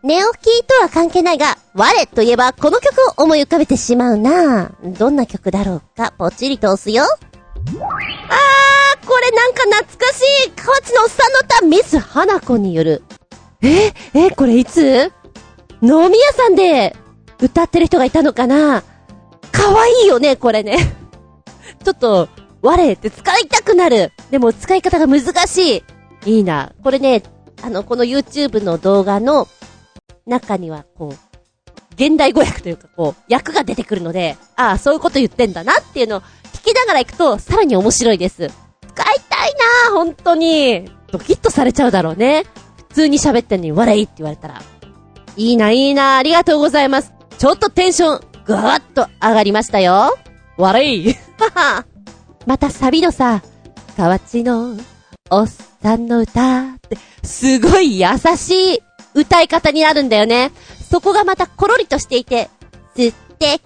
寝起きとは関係ないが、我といえばこの曲を思い浮かべてしまうなどんな曲だろうか、ぽっちりと押すよ。あー、これなんか懐かしい河内のおっさんの歌、ミス花子による。え、え、これいつ？飲み屋さんで歌ってる人がいたのかな？可愛いよね、これね。ちょっと、我って使いたくなる。でも使い方が難しい。いいな。これね、あの、この YouTube の動画の中には、こう、現代語訳というか、こう、訳が出てくるので、ああ、そういうこと言ってんだなっていうのを聞きながら行くと、さらに面白いです。使いたいな本当に。ドキッとされちゃうだろうね。普通に喋ってんのに、笑いって言われたら。いいな、いいな、ありがとうございます。ちょっとテンション、ぐわっと上がりましたよ。悪い。またサビのさ、河内のおっさんの歌って、すごい優しい歌い方になるんだよね。そこがまたコロリとしていて、素敵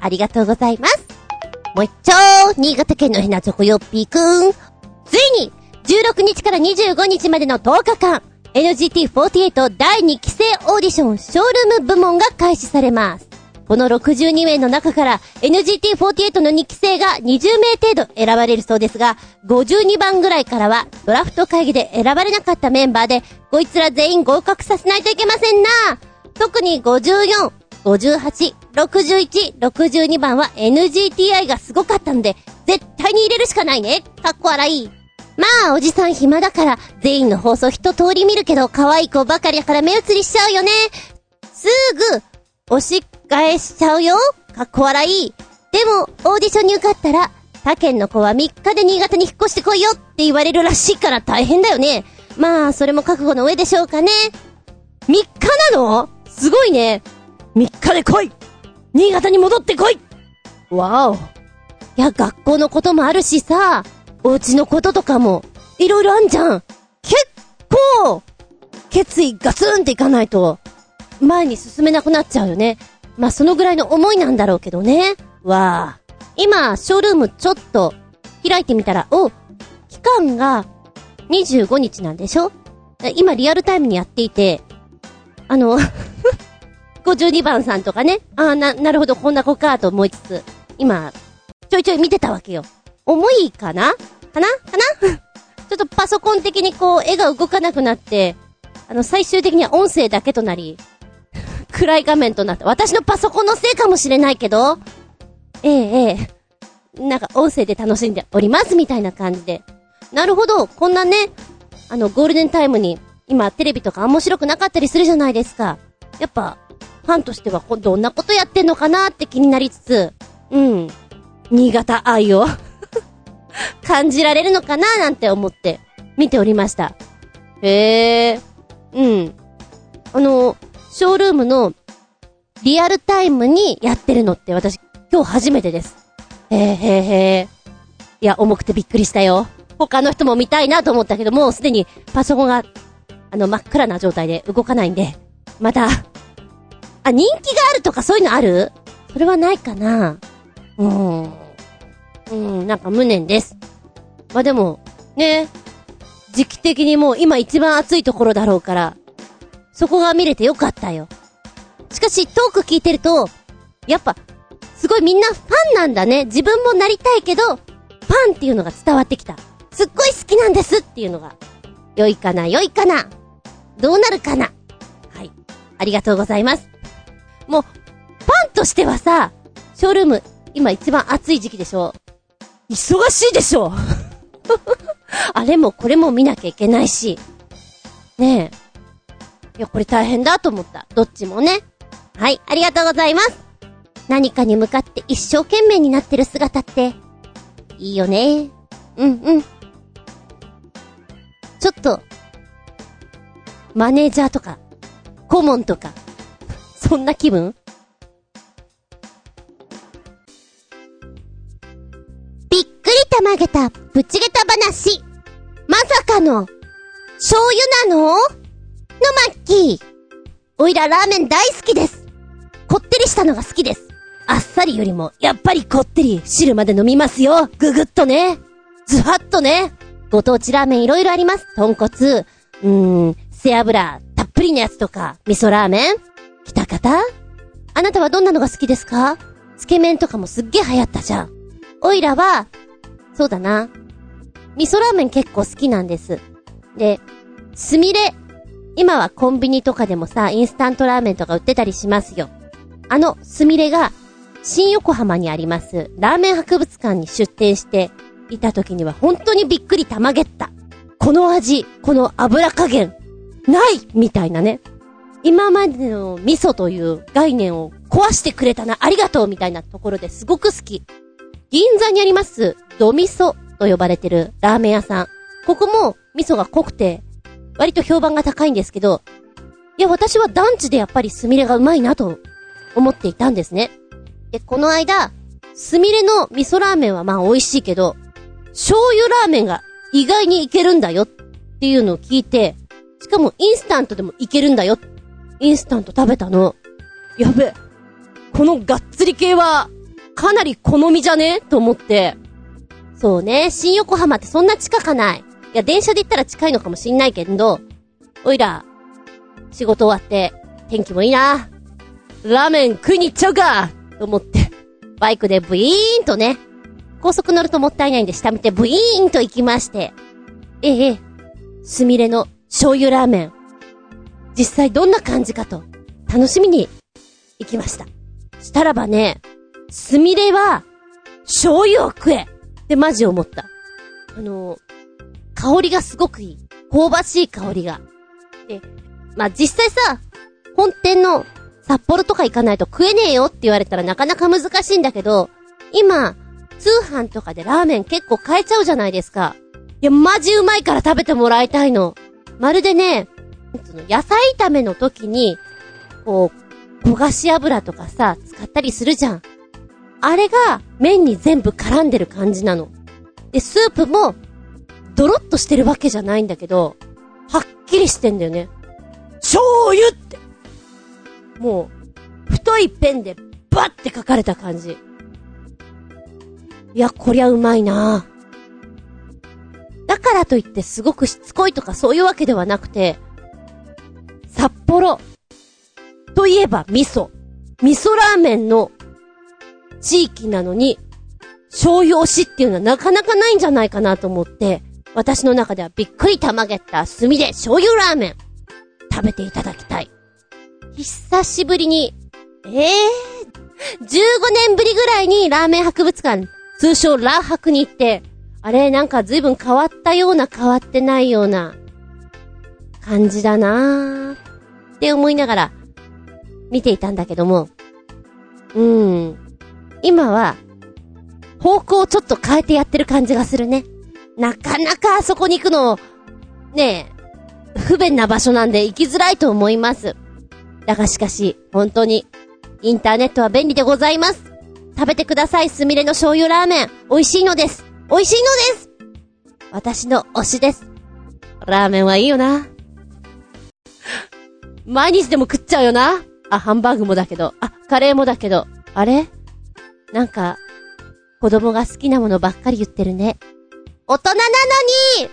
ありがとうございます。もう一丁、新潟県のひなチョコよっぴーくん。ついに、16日から25日までの10日間、NGT48 第2期生オーディションショールーム部門が開始されます。この62名の中から NGT48 の2期生が20名程度選ばれるそうですが、52番ぐらいからはドラフト会議で選ばれなかったメンバーで、こいつら全員合格させないといけませんな。特に54、58、61、62番は NGTI がすごかったので、絶対に入れるしかないね。かっこ笑い。まあ、おじさん暇だから、全員の放送一通り見るけど、可愛い子ばかりだから目移りしちゃうよね。すぐ、押し返しちゃうよ。かっこ笑い。でも、オーディションに受かったら、他県の子は3日で新潟に引っ越してこいよって言われるらしいから大変だよね。まあ、それも覚悟の上でしょうかね。3日なの？すごいね。3日で来い新潟に戻ってこいわお。いや、学校のこともあるしさ、お家のこととかも、いろいろあんじゃん。結構、決意ガツンっていかないと、前に進めなくなっちゃうよね。まあ、そのぐらいの思いなんだろうけどね。わあ。今、ショールームちょっと、開いてみたら、お、期間が、25日なんでしょ？今リアルタイムにやっていて、あの、52番さんとかね、ああ、な、なるほど、こんな子かと思いつつ、今、ちょいちょい見てたわけよ。重いかな？かな？かな？ちょっとパソコン的にこう、絵が動かなくなって、あの、最終的には音声だけとなり、暗い画面となった。私のパソコンのせいかもしれないけど、ええええなんか音声で楽しんでおりますみたいな感じで。なるほど、こんなね、あの、ゴールデンタイムに、今テレビとか面白くなかったりするじゃないですか。やっぱ、ファンとしてはどんなことやってんのかなって気になりつつ、うん。新潟愛を 感じられるのかななんて思って見ておりました。へえ、うん。あの、ショールームのリアルタイムにやってるのって私今日初めてです。へえへえへえ。いや、重くてびっくりしたよ。他の人も見たいなと思ったけど、もうすでにパソコンが、あの、真っ暗な状態で動かないんで、また、あ、人気があるとかそういうのある？それはないかなうーん。うん、なんか無念です。まあ、でも、ね、時期的にもう今一番暑いところだろうから、そこが見れてよかったよ。しかし、トーク聞いてると、やっぱ、すごいみんなファンなんだね。自分もなりたいけど、ファンっていうのが伝わってきた。すっごい好きなんですっていうのが。良いかな、良いかな。どうなるかな。はい。ありがとうございます。もう、ファンとしてはさ、ショールーム、今一番暑い時期でしょ？忙しいでしょ？あれもこれも見なきゃいけないし。ねえ。いや、これ大変だと思った。どっちもね。はい、ありがとうございます。何かに向かって一生懸命になってる姿って、いいよね。うんうん。ちょっと、マネージャーとか、顧問とか、そんな気分？びっくりたまげた、ぶちげた話。まさかの、醤油なの？のマッキー。おいらラーメン大好きです。こってりしたのが好きです。あっさりよりも、やっぱりこってり、汁まで飲みますよ。ぐぐっとね。ズハッとね。ご当地ラーメンいろいろあります。豚骨、うーん、背脂、たっぷりのやつとか、味噌ラーメン方あなたはどんなのが好きですか？つけ麺とかもすっげえ流行ったじゃん。おいらは、そうだな。味噌ラーメン結構好きなんです。で、すみれ。今はコンビニとかでもさ、インスタントラーメンとか売ってたりしますよ。あの、すみれが、新横浜にあります、ラーメン博物館に出店していた時には本当にびっくりたまげった。この味、この油加減、ないみたいなね。今までの味噌という概念を壊してくれたな、ありがとうみたいなところですごく好き。銀座にあります、ドミソと呼ばれてるラーメン屋さん。ここも味噌が濃くて、割と評判が高いんですけど、いや、私は団地でやっぱりスミレがうまいなと思っていたんですね。で、この間、スミレの味噌ラーメンはまあ美味しいけど、醤油ラーメンが意外にいけるんだよっていうのを聞いて、しかもインスタントでもいけるんだよ。インスタント食べたの。やべ。このがっつり系は、かなり好みじゃね？と思って。そうね、新横浜ってそんな近かない。いや、電車で行ったら近いのかもしんないけど、おいら、仕事終わって、天気もいいな。ラーメン食いに行っちゃうかと思って、バイクでブイーンとね、高速乗るともったいないんで下見てブイーンと行きまして、ええ、すみれの醤油ラーメン。実際どんな感じかと、楽しみに行きました。したらばね、すみれは、醤油を食えってマジ思った。あの、香りがすごくいい。香ばしい香りが。で、まあ、実際さ、本店の札幌とか行かないと食えねえよって言われたらなかなか難しいんだけど、今、通販とかでラーメン結構買えちゃうじゃないですか。いや、マジうまいから食べてもらいたいの。まるでね、その野菜炒めの時に、こう、焦がし油とかさ、使ったりするじゃん。あれが麺に全部絡んでる感じなの。で、スープも、ドロッとしてるわけじゃないんだけど、はっきりしてんだよね。醤油って。もう、太いペンでバッて書かれた感じ。いや、こりゃうまいなだからといってすごくしつこいとかそういうわけではなくて、札幌といえば味噌。味噌ラーメンの地域なのに、醤油推しっていうのはなかなかないんじゃないかなと思って、私の中ではびっくりたまげった炭で醤油ラーメン、食べていただきたい。久しぶりに、ええー、15年ぶりぐらいにラーメン博物館、通称ラー博に行って、あれ、なんか随分変わったような変わってないような感じだなーって思いながら見ていたんだけども、うーん。今は、方向をちょっと変えてやってる感じがするね。なかなかあそこに行くの、ねえ、不便な場所なんで行きづらいと思います。だがしかし、本当に、インターネットは便利でございます。食べてください、すみれの醤油ラーメン。美味しいのです。美味しいのです私の推しです。ラーメンはいいよな。毎日でも食っちゃうよな。あ、ハンバーグもだけど。あ、カレーもだけど。あれ？なんか、子供が好きなものばっかり言ってるね。大人なのに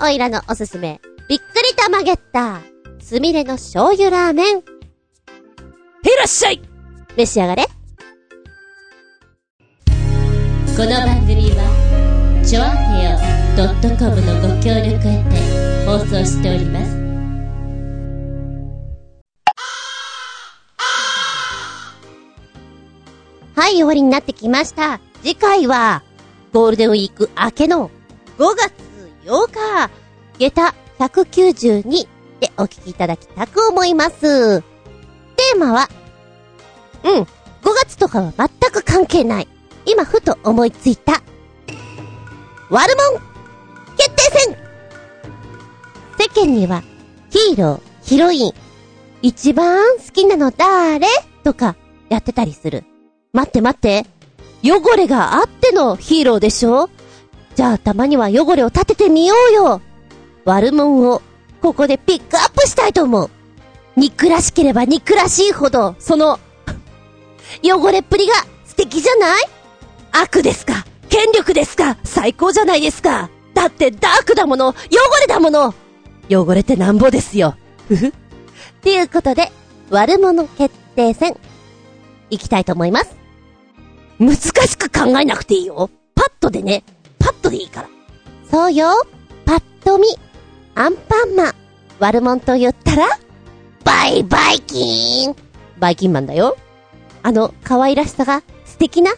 おいらのおすすめ、びっくりたまげった、すみれの醤油ラーメン。いらっしゃい召し上がれ。この番組は、ちょあへよ .com のご協力へて放送しております。はい、終わりになってきました。次回は、ゴールデンウィーク明けの5月8日、下駄192でお聞きいただきたく思います。テーマは、うん、5月とかは全く関係ない。今ふと思いついた。悪者決定戦世間には、ヒーロー、ヒロイン、一番好きなの誰？とかやってたりする。待って待って。汚れがあってのヒーローでしょ？じゃあたまには汚れを立ててみようよ。悪者を、ここでピックアップしたいと思う。憎らしければ憎らしいほど、その、汚れっぷりが素敵じゃない？悪ですか？権力ですか？最高じゃないですか？だってダークだもの汚れだもの汚れてなんぼですよ。ふふ。っていうことで、悪者決定戦、いきたいと思います。難しく考えなくていいよ。パッとでね。パッとでいいから。そうよ。パッと見。アンパンマン。悪者と言ったらバイバイキーンバイキンマンだよ。あの、可愛らしさが素敵な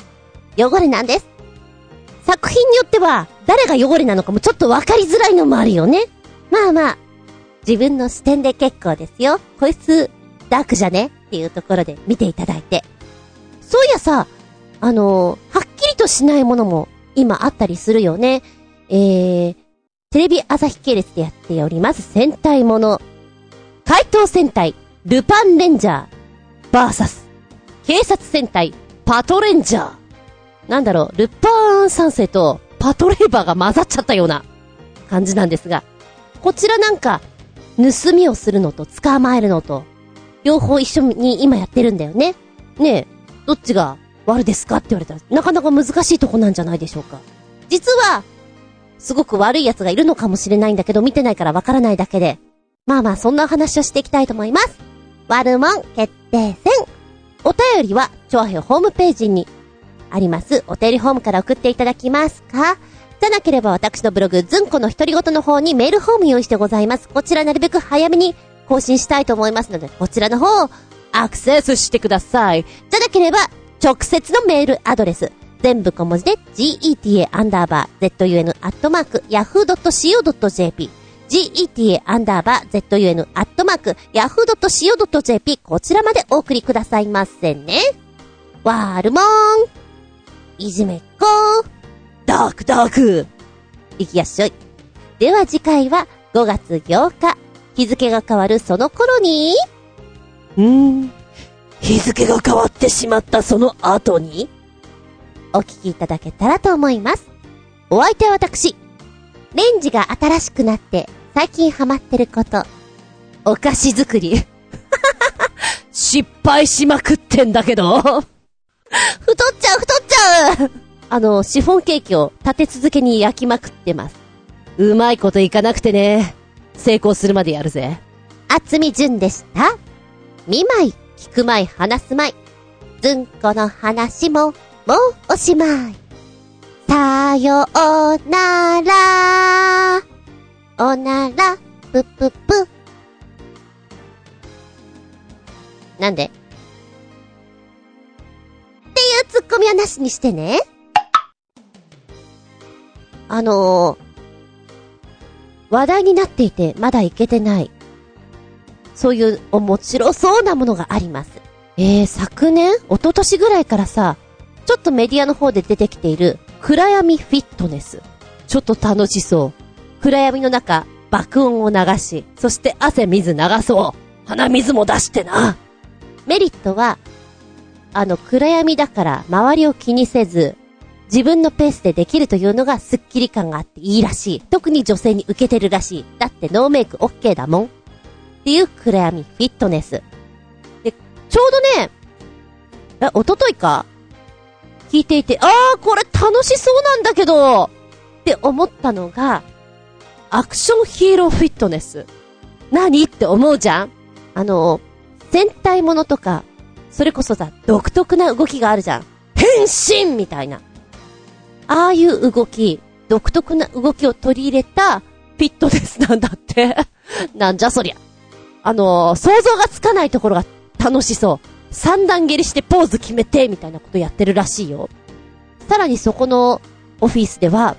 汚れなんです。作品によっては、誰が汚れなのかもちょっとわかりづらいのもあるよね。まあまあ、自分の視点で結構ですよ。こいつ、ダークじゃね？っていうところで見ていただいて。そういやさ、あの、はっきりとしないものも今あったりするよね。えー、テレビ朝日系列でやっております戦隊もの。怪盗戦隊、ルパンレンジャー、バーサス、警察戦隊、パトレンジャー。なんだろう、ルパン三世とパトレーバーが混ざっちゃったような感じなんですが、こちらなんか、盗みをするのと捕まえるのと、両方一緒に今やってるんだよね。ねえ、どっちが悪ですか？って言われたら、なかなか難しいとこなんじゃないでしょうか。実は、すごく悪い奴がいるのかもしれないんだけど、見てないからわからないだけで。まあまあ、そんな話をしていきたいと思います。悪者決定戦。お便りは、超平ホームページにあります、お便りホームから送っていただきますか？じゃなければ私のブログ、ずんこの独り言の方にメールフォーム用意してございます。こちらなるべく早めに更新したいと思いますので、こちらの方をアクセスしてください。じゃなければ、直接のメールアドレス。全部小文字で geta アンダーバー zun アットマーク yahoo.co.jp geta アンダーバー zun アットマーク yahoo.co.jp こちらまでお送りくださいませね。わーるもーん。いじめっこー。ダークダーク。いきやっしょい。では次回は5月8日。日付が変わるその頃に、うーん。日付が変わってしまったその後に？お聞きいただけたらと思います。お相手は私。レンジが新しくなって最近ハマってること。お菓子作り。失敗しまくってんだけど。太っちゃう太っちゃうあの、シフォンケーキを立て続けに焼きまくってます。うまいこといかなくてね。成功するまでやるぜ。厚み純でした。見舞い、聞く舞い、話す舞い。ずんこの話も、もうおしまい。さようなら。おなら、ぷぷぷ。なんで？っていうツッコミはなしにしてね。あのー、話題になっていてまだいけてない。そういう面白そうなものがあります。えー、昨年一昨年ぐらいからさ、ちょっとメディアの方で出てきている暗闇フィットネス。ちょっと楽しそう。暗闇の中、爆音を流し、そして汗水流そう。鼻水も出してな。メリットは、あの暗闇だから周りを気にせず、自分のペースでできるというのがスッキリ感があっていいらしい。特に女性に受けてるらしい。だってノーメイク OK だもん。っていう暗闇フィットネス。で、ちょうどね、え、おとといか？聞いていて、あー、これ楽しそうなんだけどって思ったのが、アクションヒーローフィットネス。何？って思うじゃん？あの、戦隊ものとか、それこそさ、独特な動きがあるじゃん？変身みたいな。ああいう動き、独特な動きを取り入れたフィットネスなんだって なんじゃそりゃ。あのー、想像がつかないところが楽しそう。三段蹴りしてポーズ決めて、みたいなことやってるらしいよ。さらにそこのオフィスでは、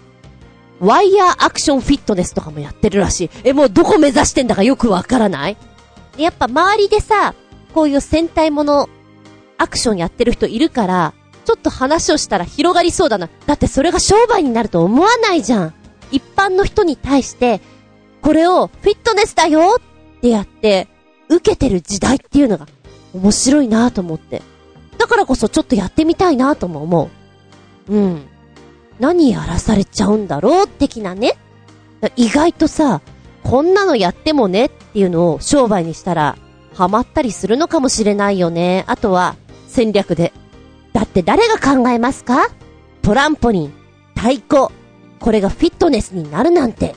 ワイヤーアクションフィットネスとかもやってるらしい。え、もうどこ目指してんだかよくわからない、やっぱ周りでさ、こういう戦隊もの、アクションやってる人いるから、ちょっと話をしたら広がりそうだな。だってそれが商売になると思わないじゃん。一般の人に対して、これをフィットネスだよってやって、受けてる時代っていうのが面白いなと思って。だからこそちょっとやってみたいなとも思う。うん。何やらされちゃうんだろう的なね。意外とさ、こんなのやってもねっていうのを商売にしたら、ハマったりするのかもしれないよね。あとは、戦略で。だって誰が考えますか？トランポリン、太鼓、これがフィットネスになるなんて。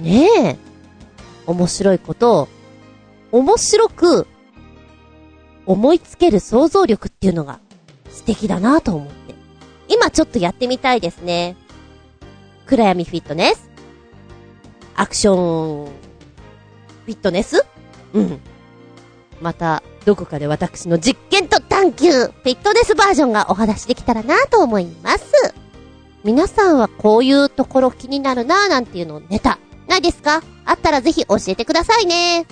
ねえ。面白いことを、面白く思いつける想像力っていうのが素敵だなと思って。今ちょっとやってみたいですね。暗闇フィットネスアクション、フィットネスうん。また、どこかで私の実験と探求、フィットネスバージョンがお話できたらなと思います。皆さんはこういうところ気になるななんていうのをネタ、ないですか？あったらぜひ教えてくださいね。